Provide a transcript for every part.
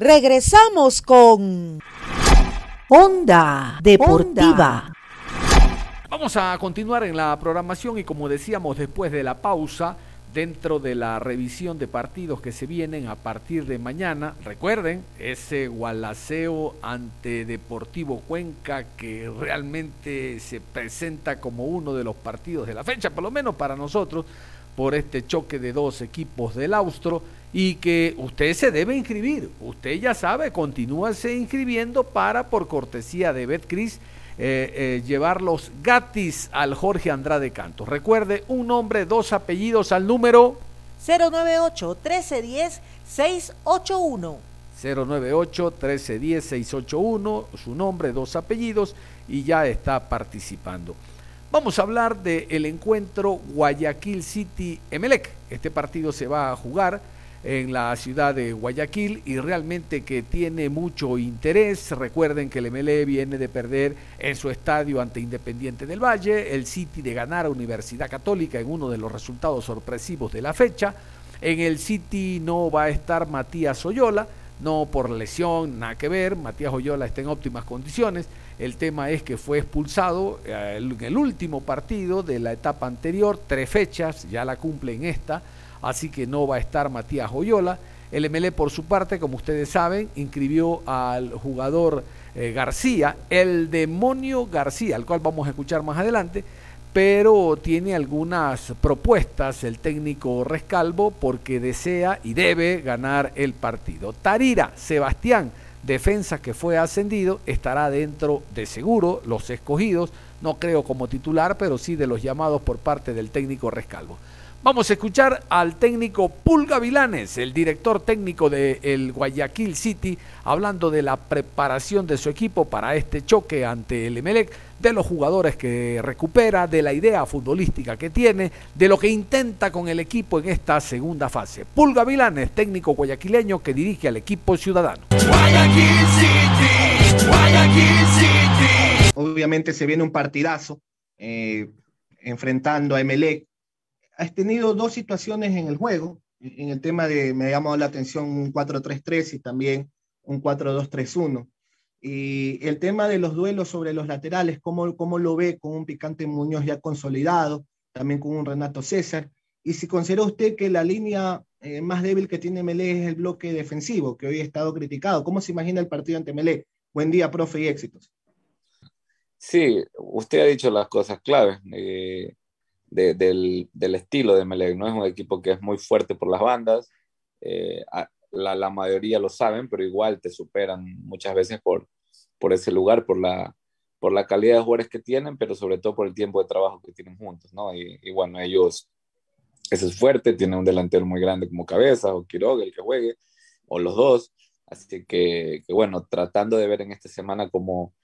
Regresamos con Onda Deportiva. Vamos a continuar en la programación y como decíamos después de la pausa, dentro de la revisión de partidos que se vienen a partir de mañana. Recuerden, ese Gualaceo ante Deportivo Cuenca que realmente se presenta como uno de los partidos de la fecha, por lo menos para nosotros, por este choque de dos equipos del Austro y que usted se debe inscribir. Usted ya sabe, continúase inscribiendo para, por cortesía de Betcris, eh, eh, llevar los gratis al Jorge Andrade Cantos. Recuerde, un nombre, dos apellidos al número 098-1310-681. 098-1310-681, su nombre, dos apellidos y ya está participando. Vamos a hablar del encuentro Guayaquil City Emelec. Este partido se va a jugar en la ciudad de Guayaquil y realmente que tiene mucho interés. Recuerden que el MLE viene de perder en su estadio ante Independiente del Valle, el City de ganar a Universidad Católica en uno de los resultados sorpresivos de la fecha. En el City no va a estar Matías Oyola, no por lesión, nada que ver, Matías Oyola está en óptimas condiciones. El tema es que fue expulsado eh, en el último partido de la etapa anterior, tres fechas, ya la cumple en esta, así que no va a estar Matías Oyola. El MLE, por su parte, como ustedes saben, inscribió al jugador eh, García, el demonio García, al cual vamos a escuchar más adelante, pero tiene algunas propuestas el técnico Rescalvo porque desea y debe ganar el partido. Tarira, Sebastián, defensa que fue ascendido, estará dentro de seguro los escogidos, no creo como titular, pero sí de los llamados por parte del técnico Rescalvo. Vamos a escuchar al técnico Pulga Vilanes, el director técnico del Guayaquil City, hablando de la preparación de su equipo para este choque ante el Emelec, de los jugadores que recupera, de la idea futbolística que tiene, de lo que intenta con el equipo en esta segunda fase. Pulga Vilanes, técnico guayaquileño que dirige al equipo ciudadano. Guayaquil City, Guayaquil City. Obviamente se viene un partidazo eh, enfrentando a Emelec has tenido dos situaciones en el juego. En el tema de, me ha llamado la atención un 4-3-3 y también un 4-2-3-1. Y el tema de los duelos sobre los laterales, ¿cómo, ¿cómo, lo ve con un Picante Muñoz ya consolidado, también con un Renato César? Y si considera usted que la línea eh, más débil que tiene Melé es el bloque defensivo, que hoy ha estado criticado, ¿cómo se imagina el partido ante Melé? Buen día, profe, y éxitos. Sí, usted ha dicho las cosas claves. Eh, del, estilo de Melec, ¿no? Es un equipo que es muy fuerte por las bandas, eh, la, mayoría lo saben, pero igual te superan muchas veces por, por ese lugar, por la, por la calidad de jugadores que tienen, pero sobre todo por el tiempo de trabajo que tienen juntos, ¿no? Y, bueno, ellos, ese es fuerte, tienen un delantero muy grande como Cabeza, o Quiroga, el que juegue, o los dos, así que, que bueno, tratando de ver en esta semana cómo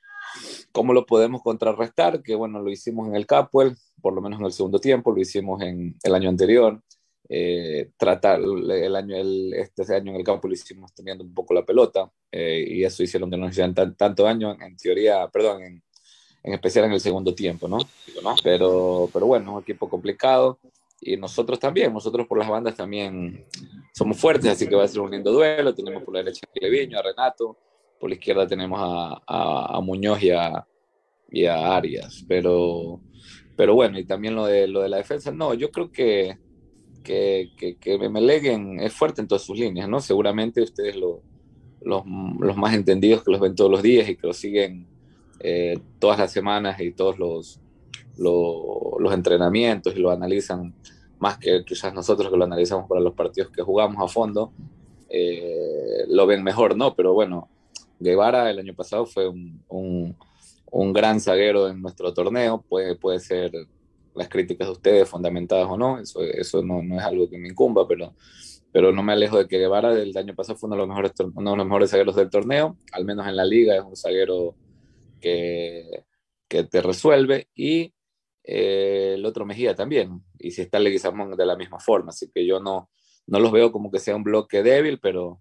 ¿Cómo lo podemos contrarrestar? Que bueno, lo hicimos en el Capwell, por lo menos en el segundo tiempo, lo hicimos en el año anterior. Eh, tratar el año, el, este año en el campo lo hicimos teniendo un poco la pelota eh, y eso hicieron que no nos hicieran tanto daño en teoría, perdón, en, en, especial en el segundo tiempo, ¿no? Pero, pero bueno, un equipo complicado y nosotros también, nosotros por las bandas también somos fuertes, así que va a ser un lindo duelo, tenemos por la derecha a Leviño, a Renato, por la izquierda tenemos a, Muñoz y a, Arias, pero, pero bueno, y también lo de, lo de la defensa, no, yo creo que, que, que, es fuerte en todas sus líneas, ¿no? Seguramente ustedes lo, los, los, más entendidos que los ven todos los días y que los siguen eh, todas las semanas y todos los, los, los, entrenamientos y lo analizan más que quizás nosotros que lo analizamos para los partidos que jugamos a fondo, eh, lo ven mejor, ¿no? Pero bueno, Guevara el año pasado fue un, un, gran zaguero en nuestro torneo, puede, puede ser las críticas de ustedes fundamentadas o no, eso, eso no, no, es algo que me incumba, pero, pero no me alejo de que Guevara del año pasado fue uno de los mejores, uno de los mejores zagueros del torneo, al menos en la liga es un zaguero que, que te resuelve y eh, el otro Mejía también, y si está Leguizamón de la misma forma, así que yo no, no los veo como que sea un bloque débil, pero,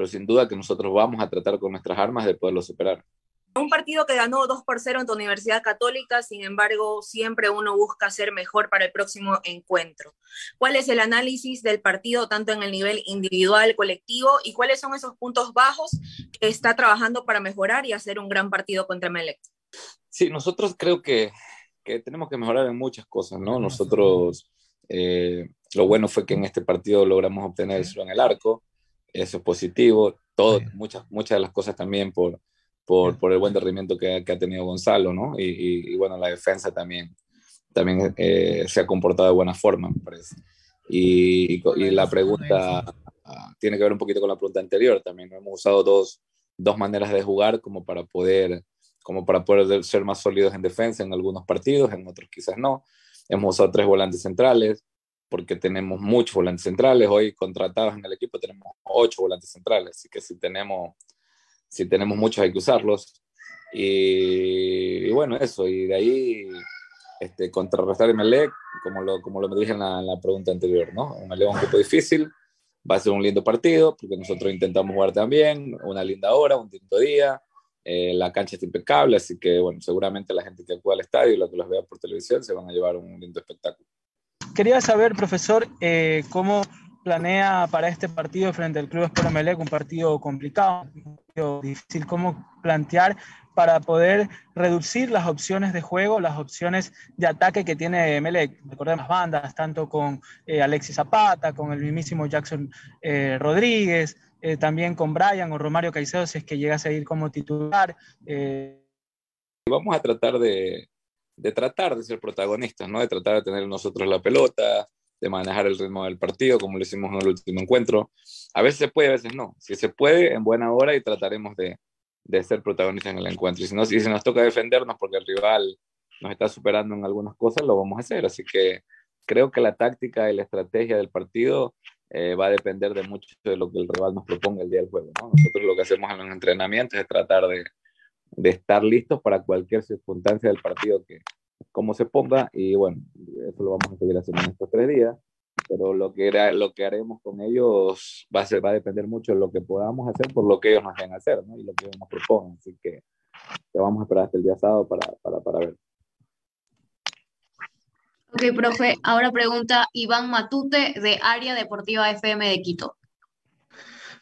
pero sin duda que nosotros vamos a tratar con nuestras armas de poderlo superar. un partido que ganó 2 por 0 en tu Universidad Católica, sin embargo, siempre uno busca ser mejor para el próximo encuentro. ¿Cuál es el análisis del partido, tanto en el nivel individual, colectivo, y cuáles son esos puntos bajos que está trabajando para mejorar y hacer un gran partido contra Melec? Sí, nosotros creo que, que tenemos que mejorar en muchas cosas, ¿no? Nosotros, eh, lo bueno fue que en este partido logramos obtener el en el arco, eso es positivo, todo, muchas, muchas de las cosas también por, por, por el buen rendimiento que, que, ha tenido Gonzalo, ¿no? Y, y, bueno, la defensa también, también eh, se ha comportado de buena forma, me parece. Y, y, la pregunta tiene que ver un poquito con la pregunta anterior también. Hemos usado dos, dos maneras de jugar como para poder como para poder ser más sólidos en defensa en algunos partidos, en otros quizás no. Hemos usado tres volantes centrales, porque tenemos muchos volantes centrales. Hoy contratados en el equipo tenemos ocho volantes centrales, así que si tenemos, si tenemos muchos hay que usarlos. Y, bueno, eso, y de ahí este, contrarrestar Melec, como lo, como lo dije en la, en la pregunta anterior, ¿no? Melec es un grupo difícil, va a ser un lindo partido, porque nosotros intentamos jugar también, una linda hora, un lindo día, eh, la cancha está impecable, así que bueno, seguramente la gente que acude al estadio y los que los vea por televisión se van a llevar un lindo espectáculo. Quería saber, profesor, eh, cómo planea para este partido frente al Club Espero Melec, un partido complicado, un partido difícil, cómo plantear para poder reducir las opciones de juego, las opciones de ataque que tiene Melec. Recordemos bandas, tanto con eh, Alexis Zapata, con el mismísimo Jackson eh, Rodríguez, eh, también con Brian o Romario Caicedo, si es que llegase a ir como titular. Vamos a tratar de, de tratar de ser protagonistas, ¿no? De tratar de tener nosotros la pelota, de manejar el ritmo del partido, como lo hicimos en el último encuentro. A veces se puede, a veces no. Si se puede, en buena hora y trataremos de, de ser protagonistas en el encuentro. Y si, no, si nos toca defendernos porque el rival nos está superando en algunas cosas, lo vamos a hacer. Así que creo que la táctica y la estrategia del partido eh, va a depender de mucho de lo que el rival nos proponga el día del juego. ¿no? Nosotros lo que hacemos en los entrenamientos es tratar de, de estar listos para cualquier circunstancia del partido que como se ponga y bueno, eso lo vamos a seguir haciendo en estos tres días, pero lo que, lo que haremos con ellos va a, ser, va a depender mucho de lo que podamos hacer por lo que ellos nos dejen hacer ¿no? y lo que ellos nos propongan, así que te vamos a esperar hasta el día sábado para, para, para ver. Ok, profe, ahora pregunta Iván Matute de Área Deportiva FM de Quito.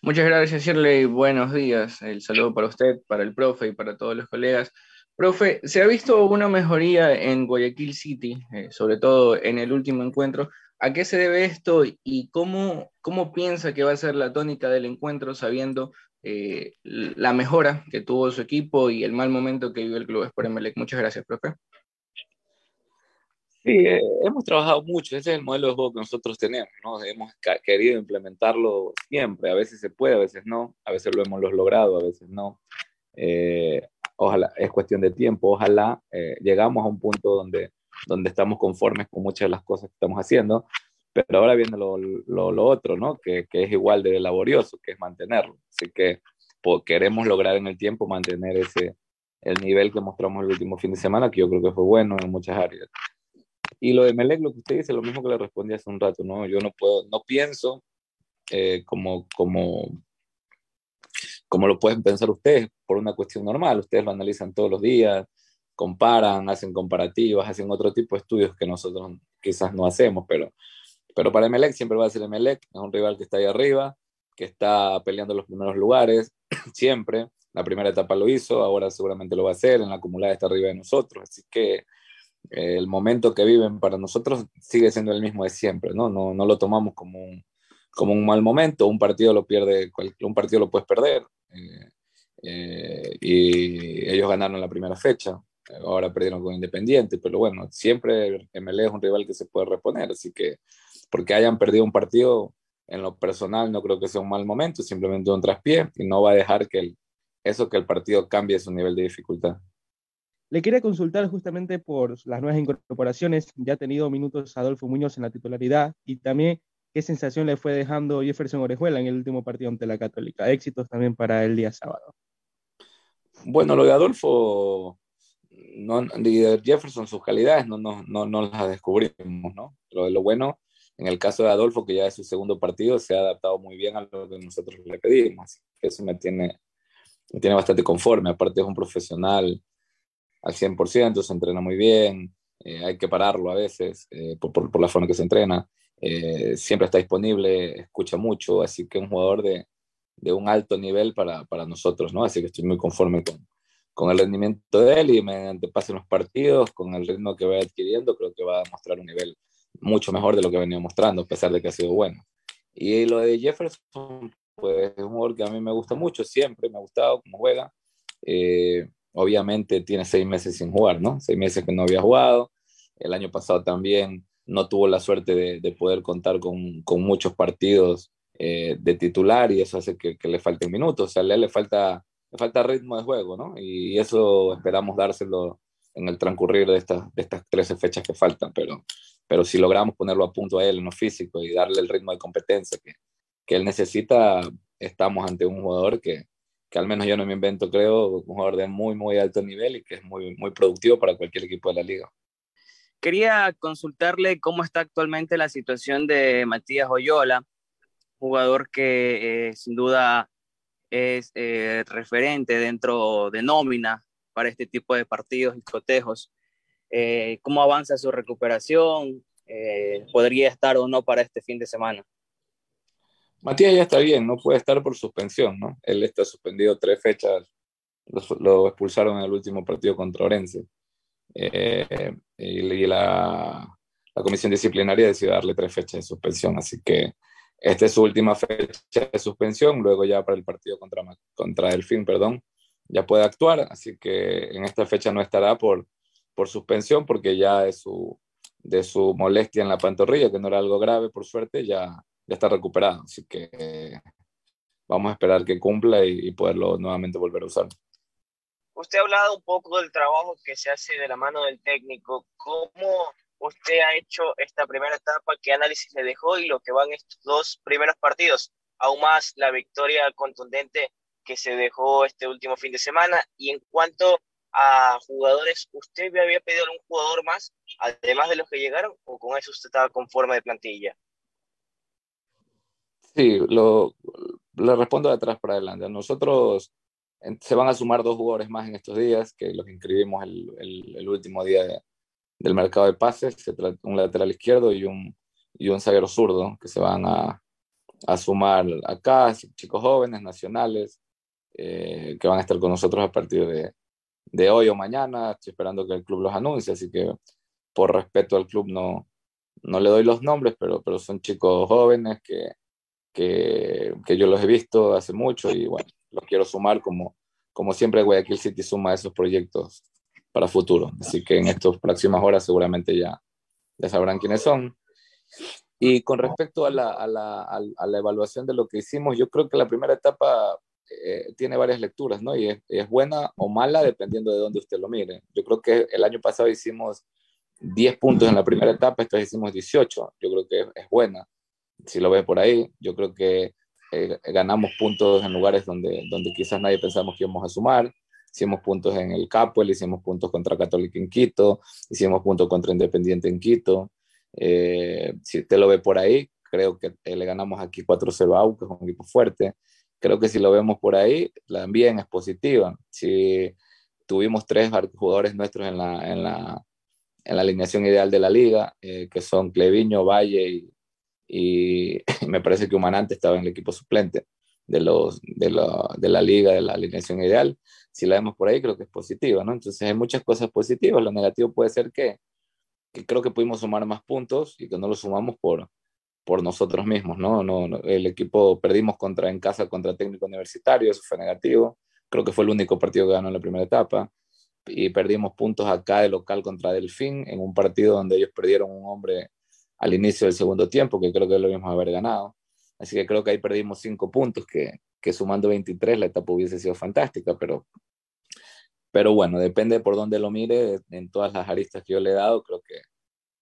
Muchas gracias, Shirley. Buenos días. El saludo para usted, para el profe y para todos los colegas. Profe, ¿se ha visto una mejoría en Guayaquil City, eh, sobre todo en el último encuentro? ¿A qué se debe esto y cómo, cómo piensa que va a ser la tónica del encuentro sabiendo eh, la mejora que tuvo su equipo y el mal momento que vive el club Sport Emelec? Muchas gracias, profe. Sí, eh, hemos trabajado mucho, ese es el modelo de juego que nosotros tenemos, ¿no? Hemos querido implementarlo siempre, a veces se puede, a veces no, a veces lo hemos logrado, a veces no. Eh, ojalá, es cuestión de tiempo, ojalá eh, llegamos a un punto donde, donde estamos conformes con muchas de las cosas que estamos haciendo, pero ahora viene lo, lo, lo otro, ¿no? Que, que, es igual de laborioso, que es mantenerlo. Así que pues, queremos lograr en el tiempo mantener ese, el nivel que mostramos el último fin de semana, que yo creo que fue bueno en muchas áreas. Y lo de Melec, lo que usted dice, lo mismo que le respondí hace un rato, ¿no? Yo no puedo, no pienso eh, como, como, como lo pueden pensar ustedes por una cuestión normal. Ustedes lo analizan todos los días, comparan, hacen comparativas, hacen otro tipo de estudios que nosotros quizás no hacemos, pero, pero para Melec siempre va a ser Melec, es un rival que está ahí arriba, que está peleando los primeros lugares, siempre. La primera etapa lo hizo, ahora seguramente lo va a hacer, en la acumulada está arriba de nosotros, así que el momento que viven para nosotros sigue siendo el mismo de siempre, ¿no? No, no lo tomamos como un, como un mal momento, un partido lo pierde, un partido lo puedes perder, eh, eh, y ellos ganaron la primera fecha, ahora perdieron con Independiente, pero bueno, siempre MLE es un rival que se puede reponer, así que porque hayan perdido un partido, en lo personal no creo que sea un mal momento, simplemente un traspié y no va a dejar que eso que el partido cambie su nivel de dificultad. Le quería consultar justamente por las nuevas incorporaciones. Ya ha tenido minutos Adolfo Muñoz en la titularidad y también qué sensación le fue dejando Jefferson Orejuela en el último partido ante la Católica. Éxitos también para el día sábado. Bueno, lo de Adolfo, no, de Jefferson, sus calidades no, no, no, no las descubrimos, ¿no? Lo de lo bueno, en el caso de Adolfo, que ya es su segundo partido, se ha adaptado muy bien a lo que nosotros le pedimos. Eso me tiene tiene bastante conforme, aparte es un profesional al 100%, se entrena muy bien, eh, hay que pararlo a veces eh, por, por, la forma que se entrena, eh, siempre está disponible, escucha mucho, así que un jugador de, de un alto nivel para, para, nosotros, ¿no? Así que estoy muy conforme con, con el rendimiento de él y mediante pasen los partidos, con el ritmo que va adquiriendo, creo que va a mostrar un nivel mucho mejor de lo que venía mostrando, a pesar de que ha sido bueno. Y lo de Jefferson, pues es un jugador que a mí me gusta mucho, siempre me ha gustado cómo juega. Eh, obviamente tiene seis meses sin jugar, ¿no? Seis meses que no había jugado. El año pasado también no tuvo la suerte de, de poder contar con, muchos partidos eh, de titular y eso hace que, le falten minutos. O sea, a le falta, le falta ritmo de juego, ¿no? Y eso esperamos dárselo en el transcurrir de estas, de estas 13 fechas que faltan, pero, pero si logramos ponerlo a punto a él en lo físico y darle el ritmo de competencia que, que él necesita, estamos ante un jugador que, que al menos yo no me invento, creo, un jugador de muy, muy alto nivel y que es muy, muy productivo para cualquier equipo de la liga. Quería consultarle cómo está actualmente la situación de Matías Oyola, jugador que eh, sin duda es eh, referente dentro de nómina para este tipo de partidos y cotejos. Eh, ¿Cómo avanza su recuperación? Eh, ¿Podría estar o no para este fin de semana? Matías ya está bien, no puede estar por suspensión, ¿no? Él está suspendido tres fechas, lo, lo expulsaron en el último partido contra Orense. Eh, y, la, comisión disciplinaria decidió darle tres fechas de suspensión, así que esta es su última fecha de suspensión, luego ya para el partido contra, contra Delfín, perdón, ya puede actuar, así que en esta fecha no estará por, por suspensión porque ya de su, de su molestia en la pantorrilla, que no era algo grave por suerte, ya, ya está recuperado, así que vamos a esperar que cumpla y, y poderlo nuevamente volver a usar. Usted ha hablado un poco del trabajo que se hace de la mano del técnico. ¿Cómo usted ha hecho esta primera etapa? ¿Qué análisis le dejó y lo que van estos dos primeros partidos? Aún más la victoria contundente que se dejó este último fin de semana. Y en cuanto a jugadores, ¿usted había pedido algún jugador más, además de los que llegaron, o con eso usted estaba conforme de plantilla? Sí, lo, lo respondo de atrás para adelante. Nosotros se van a sumar dos jugadores más en estos días, que los inscribimos el, el, el último día de, del mercado de pases, un lateral izquierdo y un, y un zaguero zurdo, que se van a, a sumar acá, chicos jóvenes, nacionales, eh, que van a estar con nosotros a partir de, de, hoy o mañana. Estoy esperando que el club los anuncie, así que por respeto al club no, no le doy los nombres, pero, pero son chicos jóvenes que, que, que, yo los he visto hace mucho y bueno, los quiero sumar como, como siempre Guayaquil City suma esos proyectos para futuro. Así que en estas próximas horas seguramente ya, ya sabrán quiénes son. Y con respecto a la, a, la, a la, evaluación de lo que hicimos, yo creo que la primera etapa eh, tiene varias lecturas, ¿no? Y es, es, buena o mala dependiendo de dónde usted lo mire. Yo creo que el año pasado hicimos 10 puntos en la primera etapa, esta hicimos 18. Yo creo que es, es buena. Si lo ve por ahí, yo creo que eh, ganamos puntos en lugares donde, donde quizás nadie pensamos que íbamos a sumar. Hicimos puntos en el Capuel, hicimos puntos contra Católica en Quito, hicimos puntos contra Independiente en Quito. Eh, si usted lo ve por ahí, creo que le ganamos aquí 4-0 a AU, que es un equipo fuerte creo que si lo vemos por ahí, también es positiva. Si tuvimos tres jugadores nuestros en la, en la, en la alineación ideal de la liga, eh, que son Cleviño, Valle y, y, me parece que Humanante estaba en el equipo suplente de, los, de, la, de la liga, de la alineación ideal. Si la vemos por ahí, creo que es positiva, ¿no? Entonces hay muchas cosas positivas. Lo negativo puede ser que, creo que pudimos sumar más puntos y que no lo sumamos por, por nosotros mismos, ¿no? No, no, el equipo perdimos contra, en casa contra técnico universitario, eso fue negativo. Creo que fue el único partido que ganó en la primera etapa. Y perdimos puntos acá de local contra Delfín, en un partido donde ellos perdieron un hombre al inicio del segundo tiempo, que creo que lo a haber ganado. Así que creo que ahí perdimos cinco puntos, que, que sumando 23 la etapa hubiese sido fantástica, pero, pero bueno, depende por dónde lo mire, en todas las aristas que yo le he dado, creo que,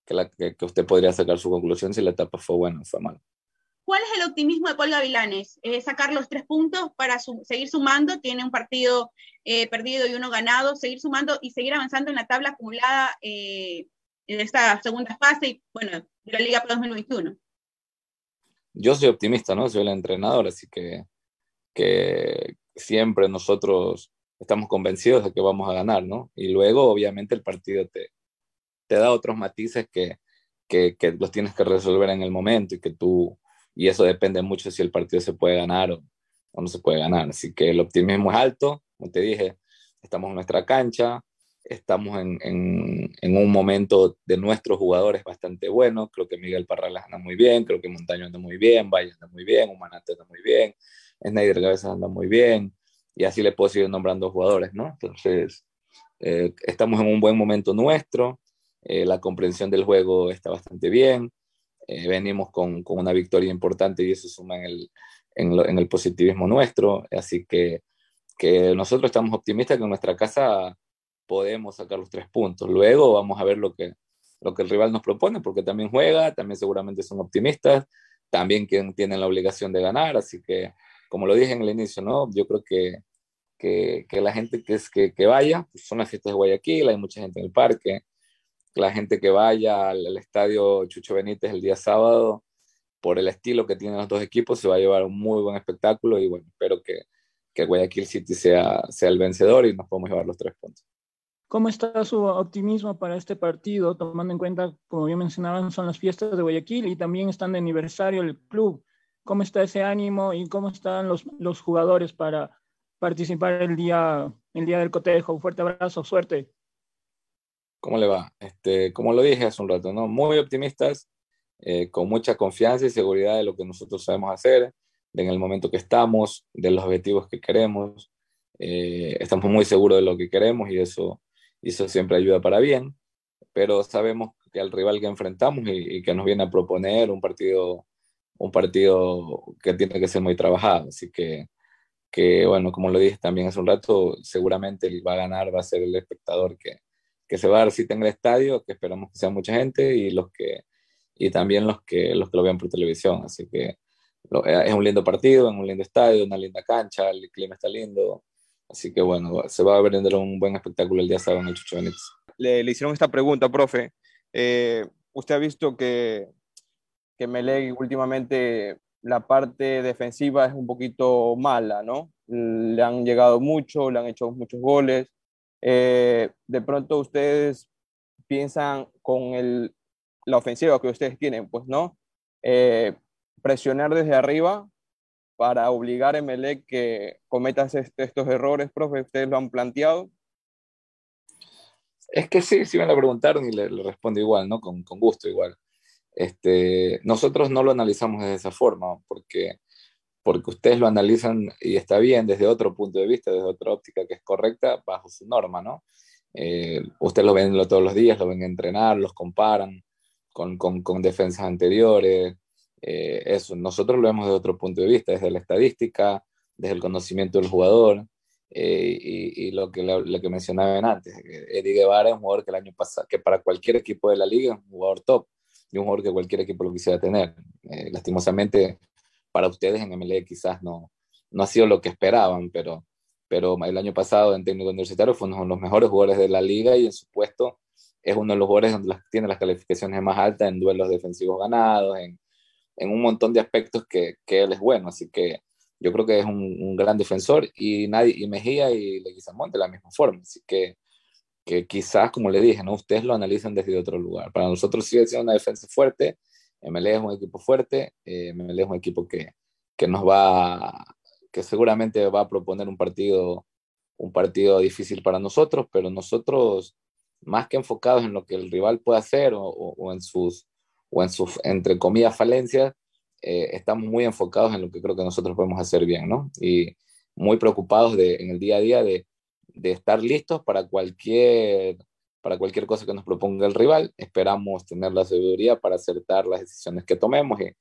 que, la, que, usted podría sacar su conclusión si la etapa fue buena o fue mala. ¿Cuál es el optimismo de Paul Gavilanes? Eh, sacar los tres puntos para su, seguir sumando, tiene un partido eh, perdido y uno ganado, seguir sumando y seguir avanzando en la tabla acumulada eh, en esta segunda fase y, bueno, la Liga 2021. Yo soy optimista, ¿no? Soy el entrenador, así que, que siempre nosotros estamos convencidos de que vamos a ganar, ¿no? Y luego, obviamente, el partido te, te da otros matices que, que, que, los tienes que resolver en el momento y que tú, y eso depende mucho si el partido se puede ganar o, o no se puede ganar. Así que el optimismo es alto, como te dije, estamos en nuestra cancha, estamos en, en, en, un momento de nuestros jugadores bastante bueno. Creo que Miguel Parralas anda muy bien, creo que Montaño anda muy bien, Valle anda muy bien, Humanate anda muy bien, Snyder Cabezas anda muy bien, y así le puedo seguir nombrando jugadores, ¿no? Entonces, eh, estamos en un buen momento nuestro, eh, la comprensión del juego está bastante bien, eh, venimos con, con, una victoria importante y eso suma en el, en, lo, en el positivismo nuestro, así que, que nosotros estamos optimistas que en nuestra casa podemos sacar los tres puntos. Luego vamos a ver lo que, lo que el rival nos propone, porque también juega, también seguramente son optimistas, también quien tienen la obligación de ganar, así que, como lo dije en el inicio, ¿no? Yo creo que, que, que la gente que, es, que, que vaya, pues son las fiestas de Guayaquil, hay mucha gente en el parque, la gente que vaya al, al estadio Chucho Benítez el día sábado, por el estilo que tienen los dos equipos, se va a llevar un muy buen espectáculo y bueno, espero que, que Guayaquil City sea, sea el vencedor y nos podamos llevar los tres puntos. ¿Cómo está su optimismo para este partido, tomando en cuenta, como bien mencionaban, son las fiestas de Guayaquil y también están de aniversario el club? ¿Cómo está ese ánimo y cómo están los, los jugadores para participar el día, el día del cotejo? Un fuerte abrazo, suerte. ¿Cómo le va? Este, como lo dije hace un rato, ¿no? Muy optimistas, eh, con mucha confianza y seguridad de lo que nosotros sabemos hacer, de en el momento que estamos, de los objetivos que queremos. Eh, estamos muy seguros de lo que queremos y eso y eso siempre ayuda para bien, pero sabemos que al rival que enfrentamos y, y, que nos viene a proponer un partido, un partido que tiene que ser muy trabajado, así que, que bueno, como lo dije también hace un rato, seguramente el va a ganar va a ser el espectador que, que se va a dar cita en el estadio, que esperamos que sea mucha gente y los que y también los que los que lo vean por televisión, así que lo, es un lindo partido, en un lindo estadio, una linda cancha, el clima está lindo, Así que bueno, se va a brindar un buen espectáculo el día sábado en el Chucho. Le, le, hicieron esta pregunta, profe. Eh, usted ha visto que, que Meleg últimamente la parte defensiva es un poquito mala, ¿no? Le han llegado mucho, le han hecho muchos goles. Eh, de pronto ustedes piensan con el, la ofensiva que ustedes tienen, pues, ¿no? Eh, presionar desde arriba para obligar a Emelec que cometas este, estos errores, profe? ¿Ustedes lo han planteado? Es que sí, sí me lo preguntaron y le, le respondo igual, ¿no? Con, con, gusto igual. Este, nosotros no lo analizamos de esa forma, porque, porque ustedes lo analizan y está bien desde otro punto de vista, desde otra óptica que es correcta, bajo su norma, ¿no? Eh, ustedes lo ven todos los días, lo ven entrenar, los comparan con, con, con defensas anteriores, eh, eso, nosotros lo vemos desde otro punto de vista, desde la estadística, desde el conocimiento del jugador eh, y, y, lo, que, lo, que mencionaban antes. Eddie Guevara es un jugador que el año pasado, que para cualquier equipo de la liga es un jugador top y un jugador que cualquier equipo lo quisiera tener. Eh, lastimosamente, para ustedes en MLE quizás no, no ha sido lo que esperaban, pero, pero el año pasado en técnico universitario fue uno de los mejores jugadores de la liga y en su puesto es uno de los jugadores donde tiene las calificaciones más altas en duelos defensivos ganados, en, en un montón de aspectos que, que, él es bueno. Así que yo creo que es un, un gran defensor y, nadie, y Mejía y Leguizamón de la misma forma. Así que, que quizás, como le dije, ¿no? ustedes lo analizan desde otro lugar. Para nosotros sigue siendo una defensa fuerte. MLE es un equipo fuerte. Eh, MLE es un equipo que, que nos va, que seguramente va a proponer un partido, un partido difícil para nosotros, pero nosotros, más que enfocados en lo que el rival puede hacer o, o, o en sus o en sus, entre comillas, falencias, eh, estamos muy enfocados en lo que creo que nosotros podemos hacer bien, ¿no? Y muy preocupados de, en el día a día de, de estar listos para cualquier, para cualquier cosa que nos proponga el rival. Esperamos tener la sabiduría para acertar las decisiones que tomemos y,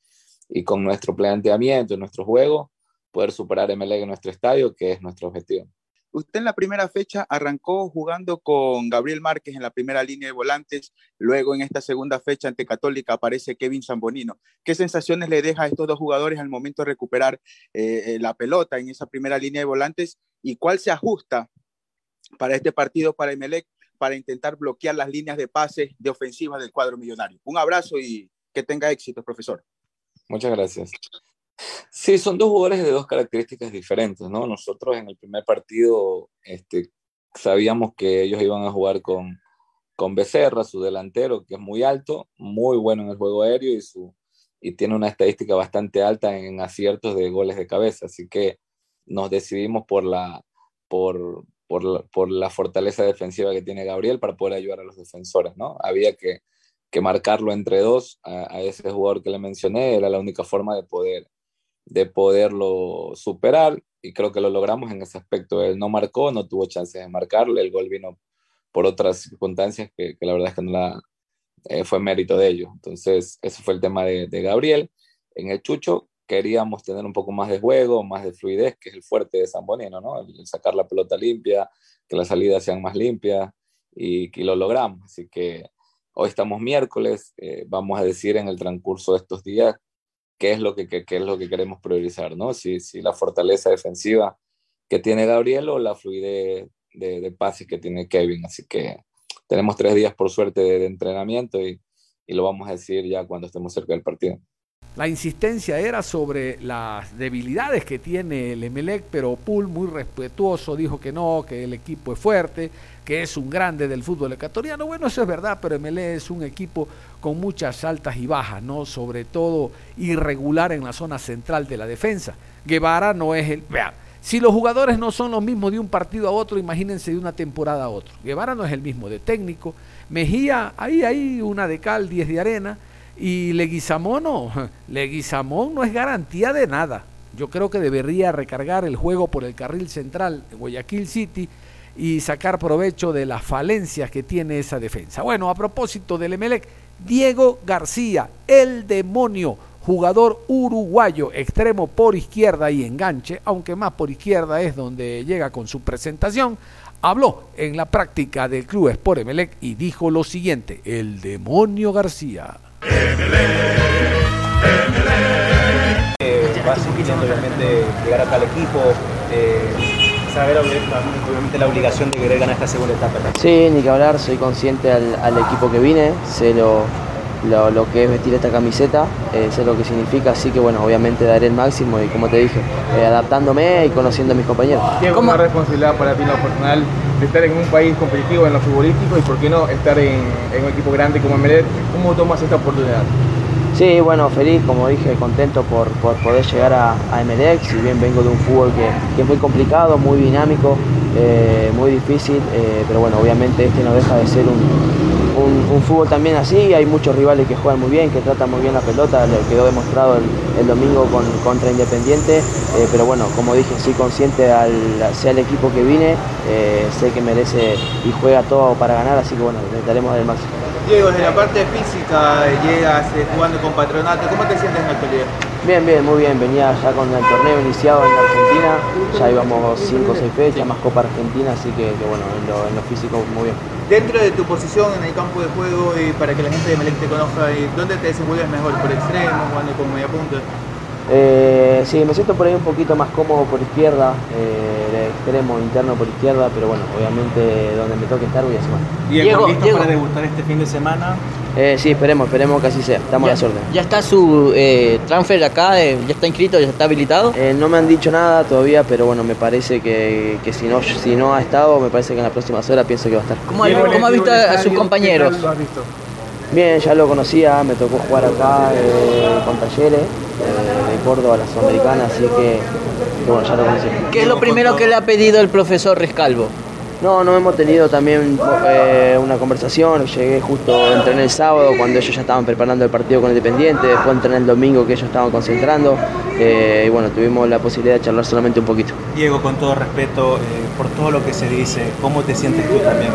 y con nuestro planteamiento y nuestro juego poder superar MLE en nuestro estadio, que es nuestro objetivo. Usted en la primera fecha arrancó jugando con Gabriel Márquez en la primera línea de volantes, luego en esta segunda fecha ante Católica aparece Kevin Zambonino. ¿Qué sensaciones le deja a estos dos jugadores al momento de recuperar eh, la pelota en esa primera línea de volantes y cuál se ajusta para este partido para Emelec para intentar bloquear las líneas de pase de ofensiva del cuadro millonario? Un abrazo y que tenga éxito, profesor. Muchas gracias. Sí, son dos jugadores de dos características diferentes, ¿no? Nosotros en el primer partido este, sabíamos que ellos iban a jugar con, con Becerra, su delantero, que es muy alto, muy bueno en el juego aéreo y, su, y tiene una estadística bastante alta en aciertos de goles de cabeza. Así que nos decidimos por la, por, por la, por la fortaleza defensiva que tiene Gabriel para poder ayudar a los defensores, ¿no? Había que, que marcarlo entre dos a, a, ese jugador que le mencioné, era la única forma de poder de poderlo superar y creo que lo logramos en ese aspecto. Él no marcó, no tuvo chances de marcarle, el gol vino por otras circunstancias que, que la verdad es que no la, eh, fue mérito de ellos. Entonces, ese fue el tema de, Gabriel. En el Chucho queríamos tener un poco más de juego, más de fluidez, que es el fuerte de San Bonino, ¿no? El sacar la pelota limpia, que las salidas sean más limpias y, y lo logramos. Así que hoy estamos miércoles, eh, vamos a decir en el transcurso de estos días qué es lo que, qué, qué es lo que queremos priorizar, ¿no? Si, si, la fortaleza defensiva que tiene Gabriel o la fluidez de, de pases que tiene Kevin. Así que tenemos tres días por suerte de, entrenamiento y, y, lo vamos a decir ya cuando estemos cerca del partido. La insistencia era sobre las debilidades que tiene el Emelec, pero Pool muy respetuoso dijo que no, que el equipo es fuerte, que es un grande del fútbol ecuatoriano. Bueno, eso es verdad, pero Emelec es un equipo con muchas altas y bajas, ¿no? Sobre todo irregular en la zona central de la defensa. Guevara no es el... Vean, si los jugadores no son los mismos de un partido a otro, imagínense de una temporada a otro. Guevara no es el mismo de técnico. Mejía, ahí hay una de cal, 10 de arena. Y Leguizamón no, Leguizamón no es garantía de nada. Yo creo que debería recargar el juego por el carril central de Guayaquil City y sacar provecho de las falencias que tiene esa defensa. Bueno, a propósito del Emelec, Diego García, el demonio, jugador uruguayo, extremo por izquierda y enganche, aunque más por izquierda es donde llega con su presentación, habló en la práctica del Club Sport Emelec y dijo lo siguiente, el demonio García. Eh, obviamente llegar equipo, eh, saber obviamente la obligación de querer ganar esta segunda etapa. Sí, ni que hablar, soy consciente al, al equipo que vine, sé lo, lo, lo, que es vestir esta camiseta, eh, sé lo que significa, así que bueno, obviamente daré el máximo y como te dije, eh, adaptándome y conociendo a mis compañeros. ¿Qué es una responsabilidad para ti en lo personal de estar en un país competitivo en lo futbolístico y por qué no estar en, en un equipo grande como Emelec? ¿Cómo tomas esta oportunidad? Sí, bueno, feliz, como dije, contento por, por poder llegar a, a Emelec, si bien vengo de un fútbol que, que es muy complicado, muy dinámico, eh, muy difícil, eh, pero bueno, obviamente este no deja de ser un, un, fútbol también así, hay muchos rivales que juegan muy bien, que tratan muy bien la pelota, lo quedó demostrado el, domingo con, contra Independiente, eh, pero bueno, como dije, sí consciente al sea el equipo que vine, sé que merece y juega todo para ganar, así que bueno, intentaremos el máximo. Diego, desde la parte física, llegas eh, jugando con Patronato, ¿cómo te sientes en la actualidad? Bien, bien, muy bien. Venía ya con el torneo iniciado en Argentina, ya íbamos 5 o 6 fechas, más Copa Argentina, así que, que bueno, en lo, en lo, físico muy bien. Dentro de tu posición en el campo de juego, y para que la gente de Melec te conozca, ¿dónde te desenvuelves mejor? ¿Por extremo, jugando como media punta? Eh, sí, me siento por ahí un poquito más cómodo por izquierda, eh, de extremo interno por izquierda, pero bueno, obviamente donde me toque estar voy a sumar. Diego, ¿listo Diego. para debutar este fin de semana? Eh, sí, esperemos, esperemos que así sea, estamos ya, a la orden. ¿Ya está su eh, transfer acá? ¿Ya está inscrito? ¿Ya está habilitado? Eh, no me han dicho nada todavía, pero bueno, me parece que, que, si, no, si no ha estado, me parece que en las próximas horas pienso que va a estar. ¿Cómo, Diego, ¿cómo ha visto a sus compañeros? ¿Lo has visto? Bien, ya lo conocía, me tocó jugar acá eh, con talleres eh, de Córdoba, la Sudamericana, así que, bueno, ya lo conocí. ¿Qué es lo primero que le ha pedido el profesor Rescalvo? No, no hemos tenido también eh, una conversación, llegué justo, entrené el sábado cuando ellos ya estaban preparando el partido con Independiente, después entrené el domingo que ellos estaban concentrando eh, y bueno, tuvimos la posibilidad de charlar solamente un poquito. Diego, con todo respeto, eh, por todo lo que se dice, ¿cómo te sientes tú también?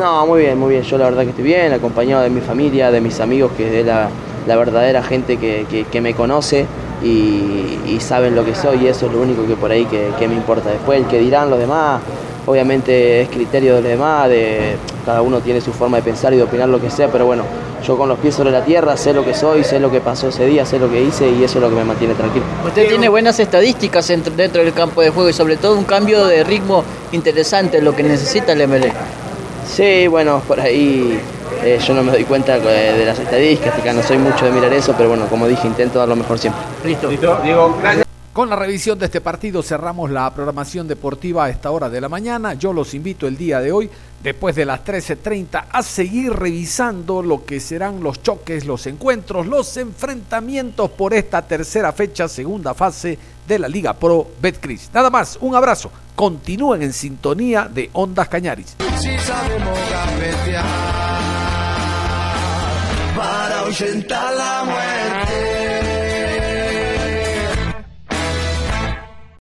No, muy bien, muy bien, yo la verdad que estoy bien, acompañado de mi familia, de mis amigos, que es la, la verdadera gente que, que, que me conoce y, y, saben lo que soy y eso es lo único que por ahí que, que me importa. Después el que dirán los demás, obviamente es criterio de los demás, de, cada uno tiene su forma de pensar y de opinar lo que sea, pero bueno, yo con los pies sobre la tierra sé lo que soy, sé lo que pasó ese día, sé lo que hice y eso es lo que me mantiene tranquilo. Usted tiene buenas estadísticas dentro del campo de juego y sobre todo un cambio de ritmo interesante, lo que necesita el MLE. Sí, bueno, por ahí eh, yo no me doy cuenta eh, de las estadísticas, no soy mucho de mirar eso, pero bueno, como dije, intento dar lo mejor siempre. Listo. Listo, Diego, gracias. Con la revisión de este partido cerramos la programación deportiva a esta hora de la mañana. Yo los invito el día de hoy, después de las 13.30, a seguir revisando lo que serán los choques, los encuentros, los enfrentamientos por esta tercera fecha, segunda fase de la Liga Pro Betcris. Nada más, un abrazo. Continúen en sintonía de Ondas Cañaris. para ahuyentar la muerte.